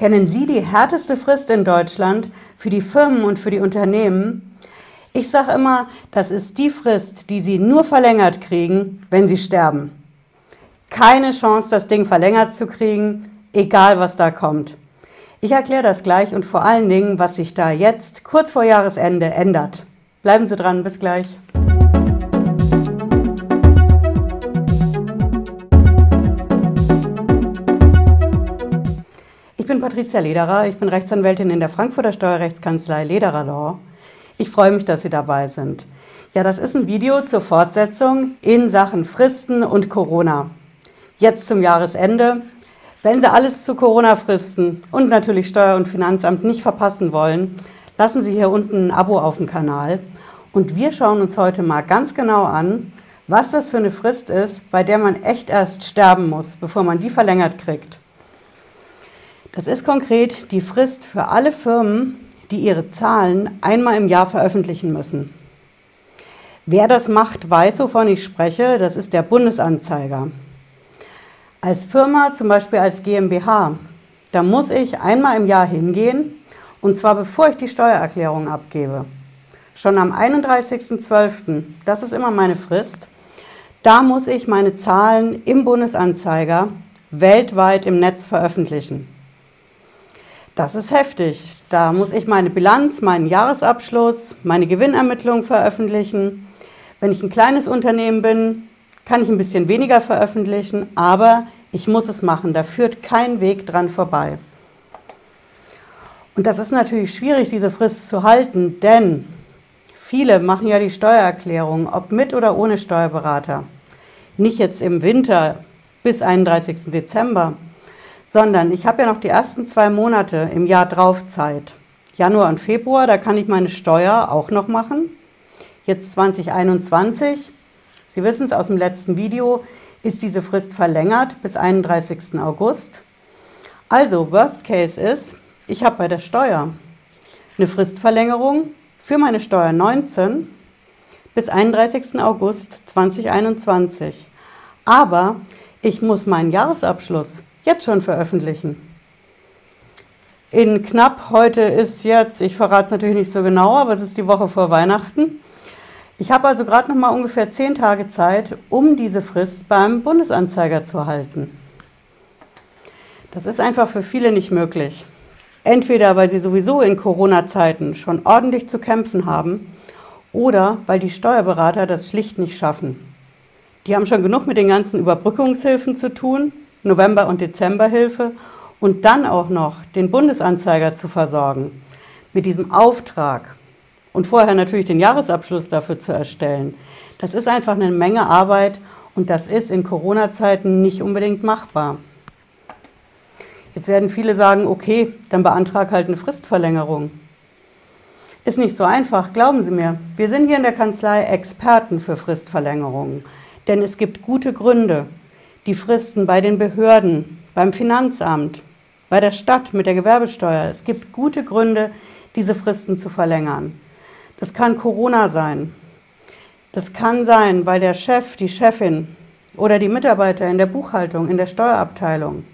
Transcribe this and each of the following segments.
Kennen Sie die härteste Frist in Deutschland für die Firmen und für die Unternehmen? Ich sage immer, das ist die Frist, die Sie nur verlängert kriegen, wenn Sie sterben. Keine Chance, das Ding verlängert zu kriegen, egal was da kommt. Ich erkläre das gleich und vor allen Dingen, was sich da jetzt kurz vor Jahresende ändert. Bleiben Sie dran, bis gleich. Bin Patricia Lederer, ich bin Rechtsanwältin in der Frankfurter Steuerrechtskanzlei Lederer Law. Ich freue mich, dass Sie dabei sind. Ja, das ist ein Video zur Fortsetzung in Sachen Fristen und Corona. Jetzt zum Jahresende. Wenn Sie alles zu Corona-Fristen und natürlich Steuer- und Finanzamt nicht verpassen wollen, lassen Sie hier unten ein Abo auf dem Kanal. Und wir schauen uns heute mal ganz genau an, was das für eine Frist ist, bei der man echt erst sterben muss, bevor man die verlängert kriegt. Das ist konkret die Frist für alle Firmen, die ihre Zahlen einmal im Jahr veröffentlichen müssen. Wer das macht, weiß, wovon ich spreche. Das ist der Bundesanzeiger. Als Firma, zum Beispiel als GmbH, da muss ich einmal im Jahr hingehen, und zwar bevor ich die Steuererklärung abgebe. Schon am 31.12., das ist immer meine Frist, da muss ich meine Zahlen im Bundesanzeiger weltweit im Netz veröffentlichen. Das ist heftig. Da muss ich meine Bilanz, meinen Jahresabschluss, meine Gewinnermittlung veröffentlichen. Wenn ich ein kleines Unternehmen bin, kann ich ein bisschen weniger veröffentlichen, aber ich muss es machen. Da führt kein Weg dran vorbei. Und das ist natürlich schwierig, diese Frist zu halten, denn viele machen ja die Steuererklärung, ob mit oder ohne Steuerberater. Nicht jetzt im Winter bis 31. Dezember, sondern ich habe ja noch die ersten zwei Monate im Jahr drauf Zeit. Januar und Februar, da kann ich meine Steuer auch noch machen. Jetzt 2021, Sie wissen es aus dem letzten Video, ist diese Frist verlängert bis 31. August. Also, Worst Case ist, ich habe bei der Steuer eine Fristverlängerung für meine Steuer 19 bis 31. August 2021. Aber ich muss meinen Jahresabschluss jetzt schon veröffentlichen. In knapp, heute ist jetzt, ich verrate es natürlich nicht so genau, aber es ist die Woche vor Weihnachten. Ich habe also gerade noch mal ungefähr zehn Tage Zeit, um diese Frist beim Bundesanzeiger zu halten. Das ist einfach für viele nicht möglich. Entweder weil sie sowieso in Corona-Zeiten schon ordentlich zu kämpfen haben oder weil die Steuerberater das schlicht nicht schaffen. Die haben schon genug mit den ganzen Überbrückungshilfen zu tun November- und Dezemberhilfe und dann auch noch den Bundesanzeiger zu versorgen mit diesem Auftrag und vorher natürlich den Jahresabschluss dafür zu erstellen. Das ist einfach eine Menge Arbeit und das ist in Corona-Zeiten nicht unbedingt machbar. Jetzt werden viele sagen, okay, dann beantrag halt eine Fristverlängerung. Ist nicht so einfach, glauben Sie mir. Wir sind hier in der Kanzlei Experten für Fristverlängerungen, denn es gibt gute Gründe, die Fristen bei den Behörden, beim Finanzamt, bei der Stadt mit der Gewerbesteuer. Es gibt gute Gründe, diese Fristen zu verlängern. Das kann Corona sein. Das kann sein, weil der Chef, die Chefin oder die Mitarbeiter in der Buchhaltung, in der Steuerabteilung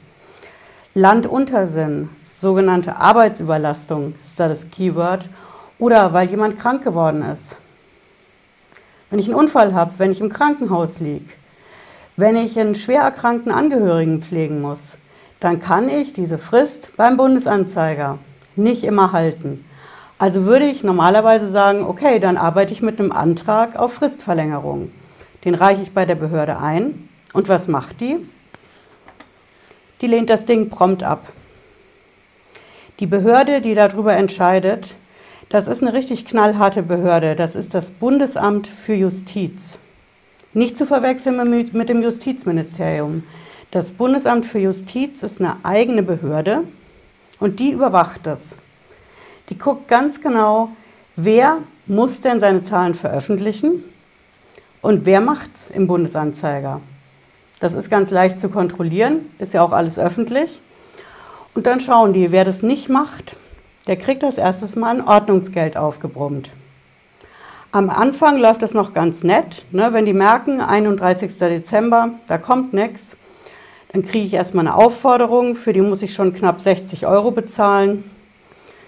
Land unter sind, sogenannte Arbeitsüberlastung ist da das Keyword, oder weil jemand krank geworden ist. Wenn ich einen Unfall habe, wenn ich im Krankenhaus liege, wenn ich einen schwer erkrankten Angehörigen pflegen muss, dann kann ich diese Frist beim Bundesanzeiger nicht immer halten. Also würde ich normalerweise sagen, okay, dann arbeite ich mit einem Antrag auf Fristverlängerung. Den reiche ich bei der Behörde ein. Und was macht die? Die lehnt das Ding prompt ab. Die Behörde, die darüber entscheidet, das ist eine richtig knallharte Behörde. Das ist das Bundesamt für Justiz. Nicht zu verwechseln mit dem Justizministerium. Das Bundesamt für Justiz ist eine eigene Behörde und die überwacht das. Die guckt ganz genau, wer muss denn seine Zahlen veröffentlichen und wer macht es im Bundesanzeiger. Das ist ganz leicht zu kontrollieren, ist ja auch alles öffentlich. Und dann schauen die, wer das nicht macht, der kriegt als erstes mal ein Ordnungsgeld aufgebrummt. Am Anfang läuft das noch ganz nett. Ne? Wenn die merken, 31. Dezember, da kommt nichts, Dann kriege ich erstmal eine Aufforderung, für die muss ich schon knapp 60 Euro bezahlen.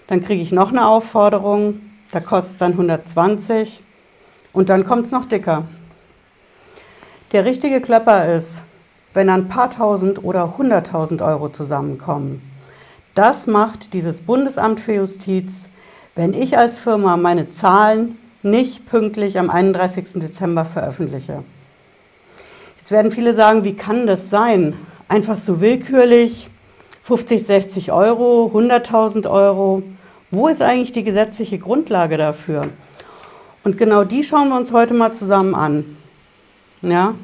Dann kriege ich noch eine Aufforderung, da kostet es dann 120 und dann kommt es noch dicker. Der richtige Klöpper ist, wenn ein paar tausend oder hunderttausend Euro zusammenkommen. Das macht dieses Bundesamt für Justiz, wenn ich als Firma meine Zahlen nicht pünktlich am 31. Dezember veröffentliche. Jetzt werden viele sagen, wie kann das sein? Einfach so willkürlich, 50, 60 Euro, 100.000 Euro. Wo ist eigentlich die gesetzliche Grundlage dafür? Und genau die schauen wir uns heute mal zusammen an. Ja,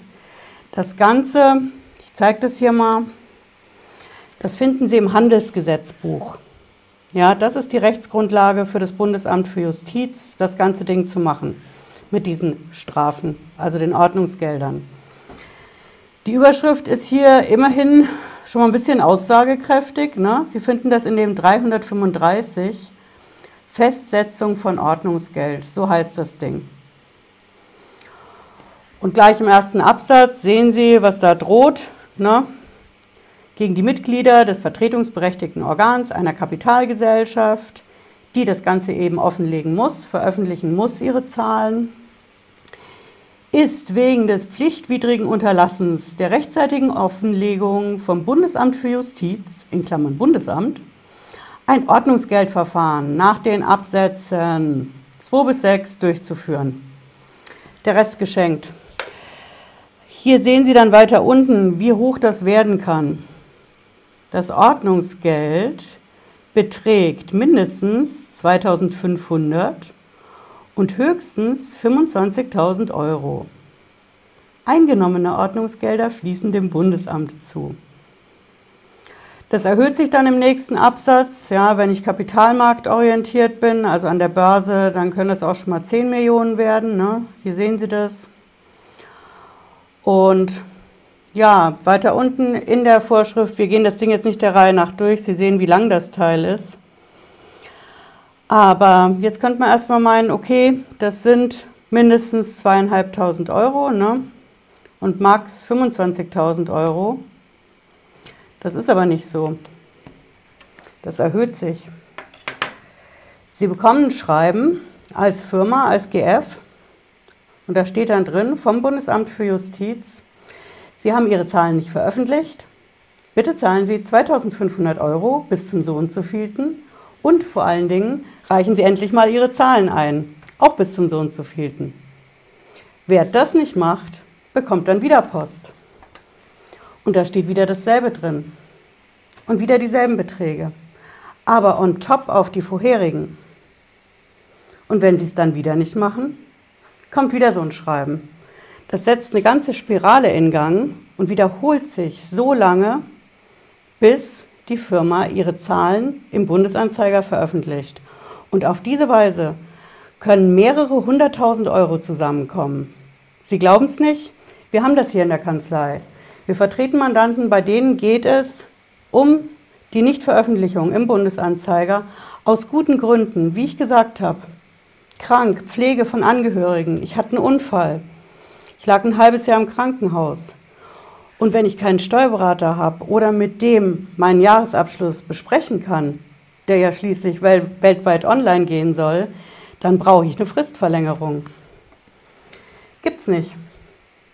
das Ganze, ich zeige das hier mal, das finden Sie im Handelsgesetzbuch. Ja, das ist die Rechtsgrundlage für das Bundesamt für Justiz, das ganze Ding zu machen mit diesen Strafen, also den Ordnungsgeldern. Die Überschrift ist hier immerhin schon mal ein bisschen aussagekräftig. Ne? Sie finden das in dem 335 Festsetzung von Ordnungsgeld, so heißt das Ding. Und gleich im ersten Absatz sehen Sie, was da droht. Ne? Gegen die Mitglieder des vertretungsberechtigten Organs einer Kapitalgesellschaft, die das Ganze eben offenlegen muss, veröffentlichen muss ihre Zahlen, ist wegen des pflichtwidrigen Unterlassens der rechtzeitigen Offenlegung vom Bundesamt für Justiz, in Klammern Bundesamt, ein Ordnungsgeldverfahren nach den Absätzen 2 bis 6 durchzuführen. Der Rest geschenkt. Hier sehen Sie dann weiter unten, wie hoch das werden kann. Das Ordnungsgeld beträgt mindestens 2500 und höchstens 25.000 Euro. Eingenommene Ordnungsgelder fließen dem Bundesamt zu. Das erhöht sich dann im nächsten Absatz. Ja, wenn ich kapitalmarktorientiert bin, also an der Börse, dann können das auch schon mal 10 Millionen werden. Ne? Hier sehen Sie das. Und ja, weiter unten in der Vorschrift, wir gehen das Ding jetzt nicht der Reihe nach durch, Sie sehen, wie lang das Teil ist. Aber jetzt könnte man erstmal meinen, okay, das sind mindestens zweieinhalbtausend Euro ne? und max 25.000 Euro. Das ist aber nicht so. Das erhöht sich. Sie bekommen ein Schreiben als Firma, als GF und da steht dann drin vom Bundesamt für Justiz, Sie haben Ihre Zahlen nicht veröffentlicht. Bitte zahlen Sie 2500 Euro bis zum so und so vielten und vor allen Dingen reichen Sie endlich mal Ihre Zahlen ein, auch bis zum so und so vielten. Wer das nicht macht, bekommt dann wieder Post. Und da steht wieder dasselbe drin. Und wieder dieselben Beträge. Aber on top auf die vorherigen. Und wenn Sie es dann wieder nicht machen, kommt wieder so ein Schreiben. Das setzt eine ganze Spirale in Gang und wiederholt sich so lange, bis die Firma ihre Zahlen im Bundesanzeiger veröffentlicht. Und auf diese Weise können mehrere hunderttausend Euro zusammenkommen. Sie glauben es nicht? Wir haben das hier in der Kanzlei. Wir vertreten Mandanten, bei denen geht es um die Nichtveröffentlichung im Bundesanzeiger aus guten Gründen, wie ich gesagt habe. Krank, Pflege von Angehörigen, ich hatte einen Unfall, ich lag ein halbes Jahr im Krankenhaus. Und wenn ich keinen Steuerberater habe oder mit dem meinen Jahresabschluss besprechen kann, der ja schließlich wel weltweit online gehen soll, dann brauche ich eine Fristverlängerung. Gibt's nicht.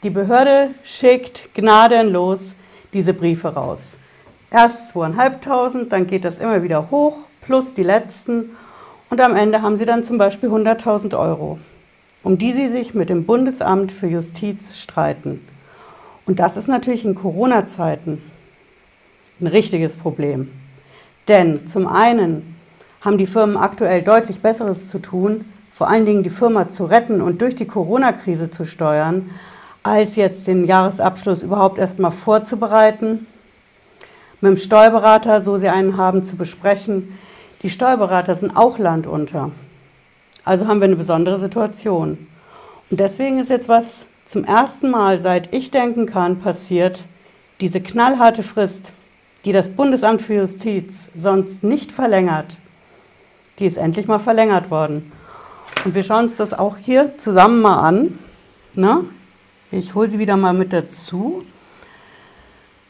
Die Behörde schickt gnadenlos diese Briefe raus. Erst 2.500, dann geht das immer wieder hoch, plus die letzten. Und am Ende haben sie dann zum Beispiel 100.000 Euro, um die sie sich mit dem Bundesamt für Justiz streiten. Und das ist natürlich in Corona-Zeiten ein richtiges Problem. Denn zum einen haben die Firmen aktuell deutlich Besseres zu tun, vor allen Dingen die Firma zu retten und durch die Corona-Krise zu steuern, als jetzt den Jahresabschluss überhaupt erstmal vorzubereiten, mit dem Steuerberater, so sie einen haben, zu besprechen. Die Steuerberater sind auch landunter. Also haben wir eine besondere Situation. Und deswegen ist jetzt was zum ersten Mal, seit ich denken kann, passiert, diese knallharte Frist, die das Bundesamt für Justiz sonst nicht verlängert, die ist endlich mal verlängert worden. Und wir schauen uns das auch hier zusammen mal an. Na? Ne? Ich hole sie wieder mal mit dazu.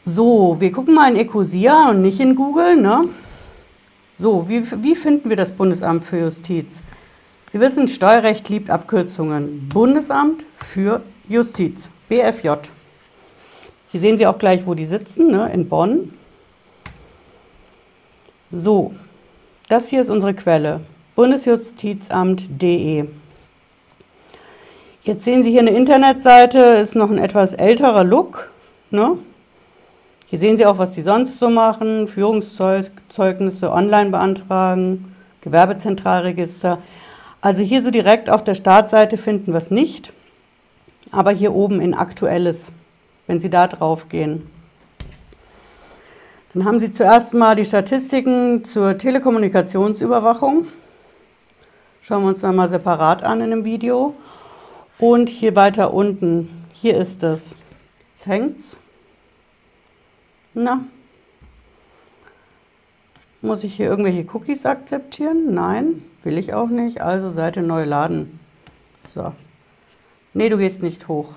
So, wir gucken mal in Ecosia und nicht in Google. Ne? So, wie, wie finden wir das Bundesamt für Justiz? Sie wissen, Steuerrecht liebt Abkürzungen. Bundesamt für Justiz, BFJ. Hier sehen Sie auch gleich, wo die sitzen, ne? in Bonn. So, das hier ist unsere Quelle, bundesjustizamt.de. Jetzt sehen Sie hier eine Internetseite, ist noch ein etwas älterer Look. Ne? Hier sehen Sie auch, was die sonst so machen, Führungszeugnisse online beantragen, Gewerbezentralregister. Also hier so direkt auf der Startseite finden wir es nicht, aber hier oben in Aktuelles, wenn Sie da drauf gehen. Dann haben Sie zuerst mal die Statistiken zur Telekommunikationsüberwachung. Schauen wir uns dann mal separat an in dem Video. Und hier weiter unten, hier ist es. Jetzt hängt's. Na, muss ich hier irgendwelche Cookies akzeptieren? Nein, will ich auch nicht. Also Seite neu laden. So. Nee, du gehst nicht hoch.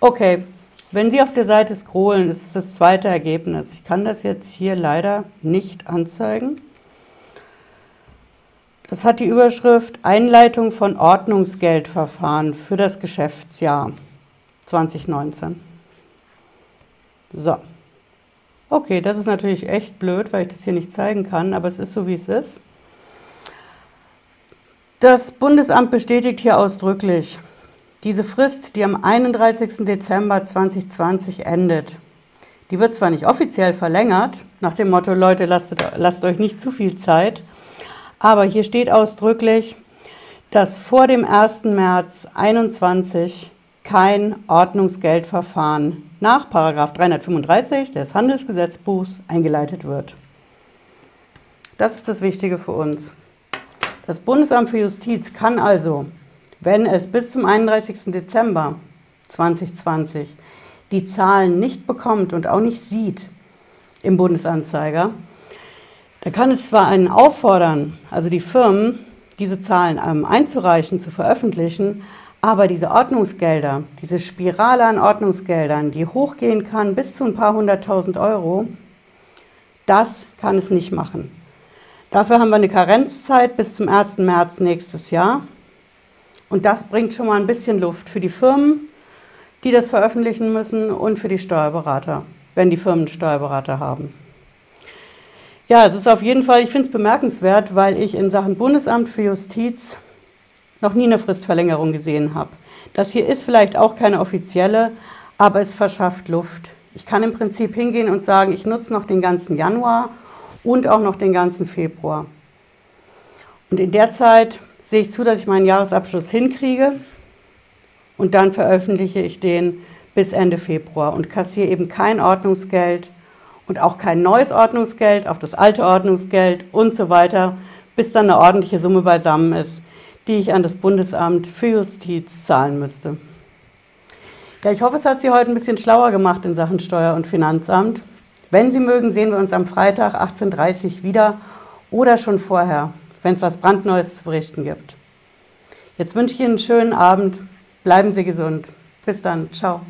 Okay, wenn Sie auf der Seite scrollen, ist das zweite Ergebnis. Ich kann das jetzt hier leider nicht anzeigen. Das hat die Überschrift Einleitung von Ordnungsgeldverfahren für das Geschäftsjahr 2019. So. Okay, das ist natürlich echt blöd, weil ich das hier nicht zeigen kann, aber es ist so, wie es ist. Das Bundesamt bestätigt hier ausdrücklich, diese Frist, die am 31. Dezember 2020 endet, die wird zwar nicht offiziell verlängert, nach dem Motto, Leute, lasst, lasst euch nicht zu viel Zeit, aber hier steht ausdrücklich, dass vor dem 1. März 2021 kein Ordnungsgeldverfahren nach 335 des Handelsgesetzbuchs eingeleitet wird. Das ist das Wichtige für uns. Das Bundesamt für Justiz kann also wenn es bis zum 31. Dezember 2020 die Zahlen nicht bekommt und auch nicht sieht im Bundesanzeiger, da kann es zwar einen auffordern, also die Firmen, diese Zahlen ähm, einzureichen, zu veröffentlichen, aber diese Ordnungsgelder, diese Spirale an Ordnungsgeldern, die hochgehen kann bis zu ein paar hunderttausend Euro, das kann es nicht machen. Dafür haben wir eine Karenzzeit bis zum 1. März nächstes Jahr. Und das bringt schon mal ein bisschen Luft für die Firmen, die das veröffentlichen müssen und für die Steuerberater, wenn die Firmen Steuerberater haben. Ja, es ist auf jeden Fall, ich finde es bemerkenswert, weil ich in Sachen Bundesamt für Justiz noch nie eine Fristverlängerung gesehen habe. Das hier ist vielleicht auch keine offizielle, aber es verschafft Luft. Ich kann im Prinzip hingehen und sagen, ich nutze noch den ganzen Januar und auch noch den ganzen Februar. Und in der Zeit sehe ich zu, dass ich meinen Jahresabschluss hinkriege und dann veröffentliche ich den bis Ende Februar und kassiere eben kein Ordnungsgeld und auch kein neues Ordnungsgeld auf das alte Ordnungsgeld und so weiter, bis dann eine ordentliche Summe beisammen ist, die ich an das Bundesamt für Justiz zahlen müsste. Ja, ich hoffe, es hat Sie heute ein bisschen schlauer gemacht in Sachen Steuer- und Finanzamt. Wenn Sie mögen, sehen wir uns am Freitag 18.30 Uhr wieder oder schon vorher wenn es was brandneues zu berichten gibt. Jetzt wünsche ich Ihnen einen schönen Abend. Bleiben Sie gesund. Bis dann. Ciao.